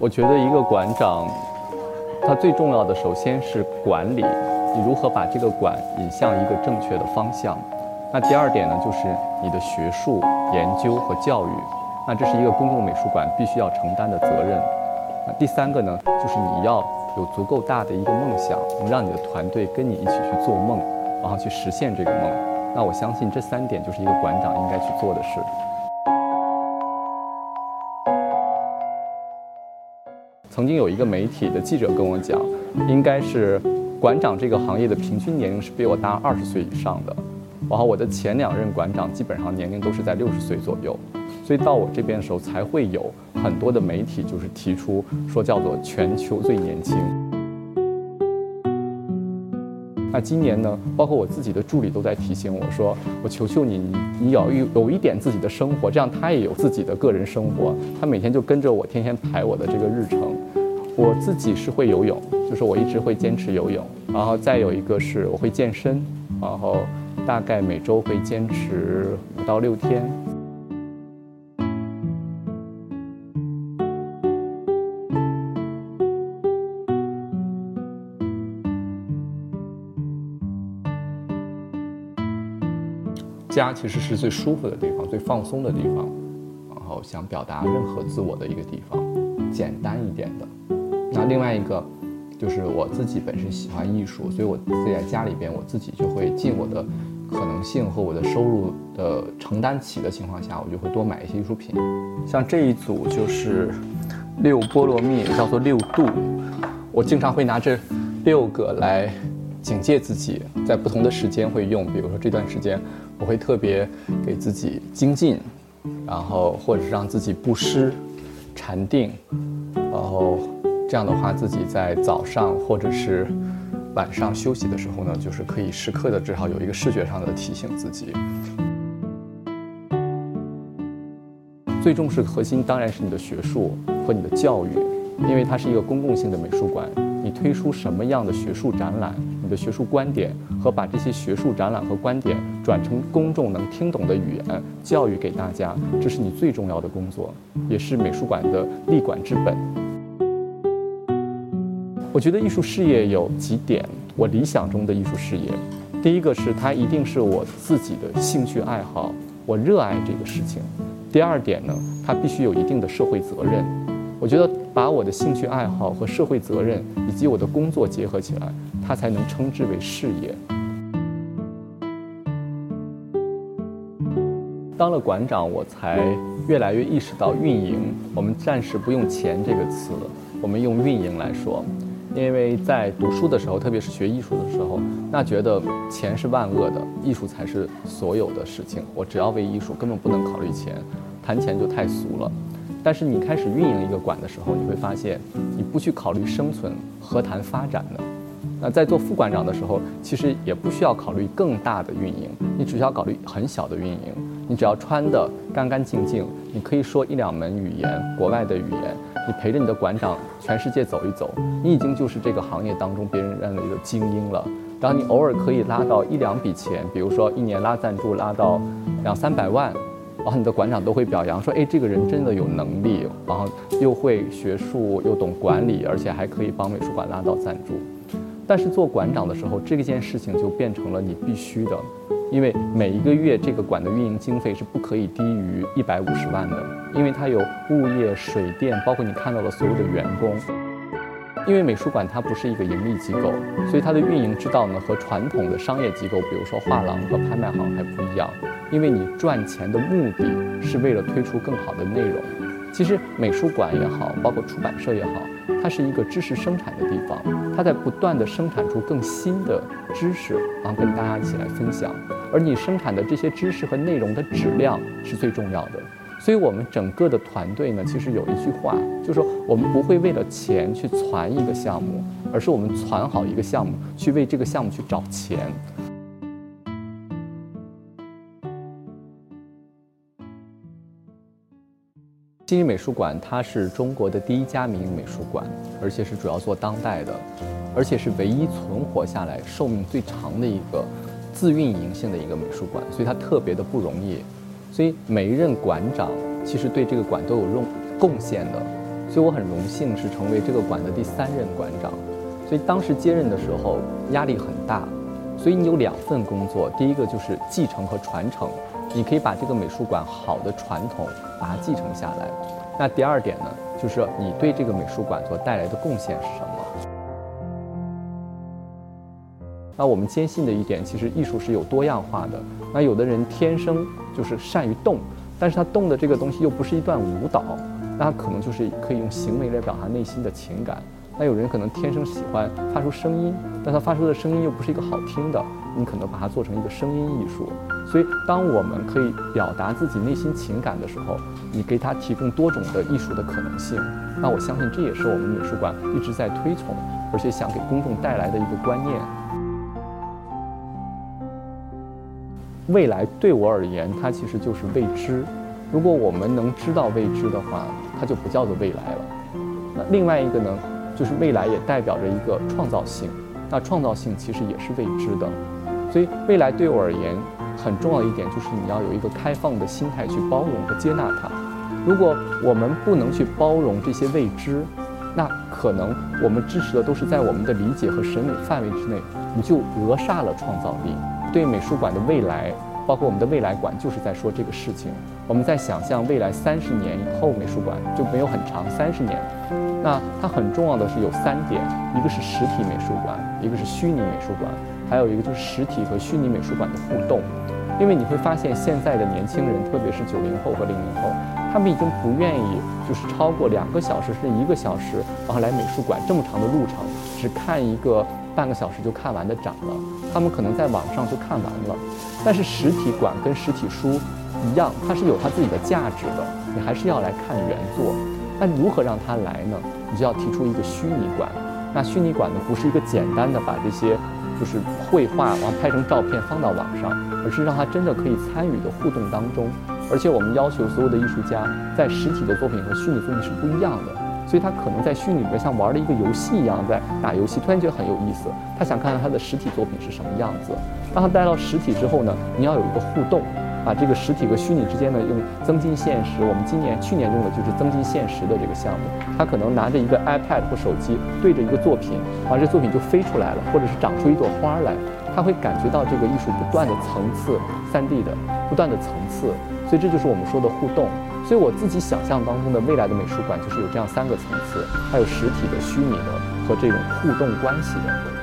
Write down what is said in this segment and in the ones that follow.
我觉得一个馆长，他最重要的首先是管理，你如何把这个馆引向一个正确的方向。那第二点呢，就是你的学术研究和教育，那这是一个公共美术馆必须要承担的责任。那第三个呢，就是你要有足够大的一个梦想，能让你的团队跟你一起去做梦，然后去实现这个梦。那我相信这三点就是一个馆长应该去做的事。曾经有一个媒体的记者跟我讲，应该是馆长这个行业的平均年龄是比我大二十岁以上的，然后我的前两任馆长基本上年龄都是在六十岁左右，所以到我这边的时候才会有很多的媒体就是提出说叫做全球最年轻。那今年呢，包括我自己的助理都在提醒我说，我求求你，你要有有一点自己的生活，这样他也有自己的个人生活，他每天就跟着我天天排我的这个日程。我自己是会游泳，就是我一直会坚持游泳，然后再有一个是我会健身，然后大概每周会坚持五到六天。家其实是最舒服的地方，最放松的地方，然后想表达任何自我的一个地方，简单一点的。那另外一个，就是我自己本身喜欢艺术，所以我自己在家里边，我自己就会尽我的可能性和我的收入的承担起的情况下，我就会多买一些艺术品。像这一组就是六菠萝蜜，叫做六度。我经常会拿这六个来警戒自己，在不同的时间会用。比如说这段时间，我会特别给自己精进，然后或者是让自己布施、禅定，然后。这样的话，自己在早上或者是晚上休息的时候呢，就是可以时刻的至少有一个视觉上的提醒自己。最重视核心当然是你的学术和你的教育，因为它是一个公共性的美术馆。你推出什么样的学术展览，你的学术观点和把这些学术展览和观点转成公众能听懂的语言教育给大家，这是你最重要的工作，也是美术馆的立馆之本。我觉得艺术事业有几点，我理想中的艺术事业，第一个是它一定是我自己的兴趣爱好，我热爱这个事情。第二点呢，它必须有一定的社会责任。我觉得把我的兴趣爱好和社会责任以及我的工作结合起来，它才能称之为事业。当了馆长，我才越来越意识到运营。我们暂时不用钱这个词，我们用运营来说。因为在读书的时候，特别是学艺术的时候，那觉得钱是万恶的，艺术才是所有的事情。我只要为艺术，根本不能考虑钱，谈钱就太俗了。但是你开始运营一个馆的时候，你会发现，你不去考虑生存，何谈发展呢？那在做副馆长的时候，其实也不需要考虑更大的运营，你只需要考虑很小的运营。你只要穿得干干净净，你可以说一两门语言，国外的语言。你陪着你的馆长全世界走一走，你已经就是这个行业当中别人认为的精英了。然后你偶尔可以拉到一两笔钱，比如说一年拉赞助拉到两三百万，然后你的馆长都会表扬说：“哎，这个人真的有能力，然后又会学术又懂管理，而且还可以帮美术馆拉到赞助。”但是做馆长的时候，这件事情就变成了你必须的。因为每一个月这个馆的运营经费是不可以低于一百五十万的，因为它有物业、水电，包括你看到的所有的员工。因为美术馆它不是一个盈利机构，所以它的运营之道呢和传统的商业机构，比如说画廊和拍卖行还不一样。因为你赚钱的目的是为了推出更好的内容。其实美术馆也好，包括出版社也好。它是一个知识生产的地方，它在不断的生产出更新的知识，然后跟大家一起来分享。而你生产的这些知识和内容的质量是最重要的。所以我们整个的团队呢，其实有一句话，就是说我们不会为了钱去攒一个项目，而是我们攒好一个项目，去为这个项目去找钱。新余美术馆，它是中国的第一家民营美术馆，而且是主要做当代的，而且是唯一存活下来、寿命最长的一个自运营性的一个美术馆，所以它特别的不容易。所以每一任馆长其实对这个馆都有用贡献的。所以我很荣幸是成为这个馆的第三任馆长。所以当时接任的时候压力很大，所以你有两份工作，第一个就是继承和传承，你可以把这个美术馆好的传统把它继承下来。那第二点呢，就是你对这个美术馆所带来的贡献是什么？那我们坚信的一点，其实艺术是有多样化的。那有的人天生就是善于动，但是他动的这个东西又不是一段舞蹈，那他可能就是可以用行为来表达内心的情感。那有人可能天生喜欢发出声音，但他发出的声音又不是一个好听的，你可能把它做成一个声音艺术。所以，当我们可以表达自己内心情感的时候，你给他提供多种的艺术的可能性。那我相信这也是我们美术馆一直在推崇，而且想给公众带来的一个观念。未来对我而言，它其实就是未知。如果我们能知道未知的话，它就不叫做未来了。那另外一个呢？就是未来也代表着一个创造性，那创造性其实也是未知的，所以未来对我而言很重要的一点就是你要有一个开放的心态去包容和接纳它。如果我们不能去包容这些未知，那可能我们支持的都是在我们的理解和审美范围之内，你就扼杀了创造力。对美术馆的未来。包括我们的未来馆就是在说这个事情。我们在想象未来三十年以后，美术馆就没有很长三十年。那它很重要的是有三点：一个是实体美术馆，一个是虚拟美术馆，还有一个就是实体和虚拟美术馆的互动。因为你会发现现在的年轻人，特别是九零后和零零后，他们已经不愿意就是超过两个小时甚至一个小时，然后来美术馆这么长的路程，只看一个。半个小时就看完的展了，他们可能在网上就看完了。但是实体馆跟实体书一样，它是有它自己的价值的，你还是要来看原作。那如何让他来呢？你就要提出一个虚拟馆。那虚拟馆呢，不是一个简单的把这些就是绘画完拍成照片放到网上，而是让他真的可以参与的互动当中。而且我们要求所有的艺术家在实体的作品和虚拟作品是不一样的。所以他可能在虚拟里面像玩了一个游戏一样在打游戏，突然觉得很有意思。他想看看他的实体作品是什么样子。当他带到实体之后呢，你要有一个互动，把这个实体和虚拟之间呢用增进现实。我们今年去年用的就是增进现实的这个项目。他可能拿着一个 iPad 或手机对着一个作品，啊，这作品就飞出来了，或者是长出一朵花来。他会感觉到这个艺术不断的层次，3D 的不断的层次。所以这就是我们说的互动。所以我自己想象当中的未来的美术馆，就是有这样三个层次，还有实体的、虚拟的和这种互动关系的。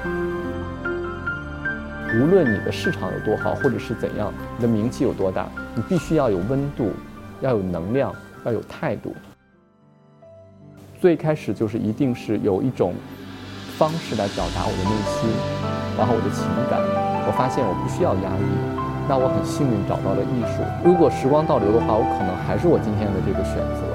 无论你的市场有多好，或者是怎样，你的名气有多大，你必须要有温度，要有能量，要有态度。最开始就是一定是有一种方式来表达我的内心，然后我的情感。我发现我不需要压抑。那我很幸运找到了艺术。如果时光倒流的话，我可能还是我今天的这个选择。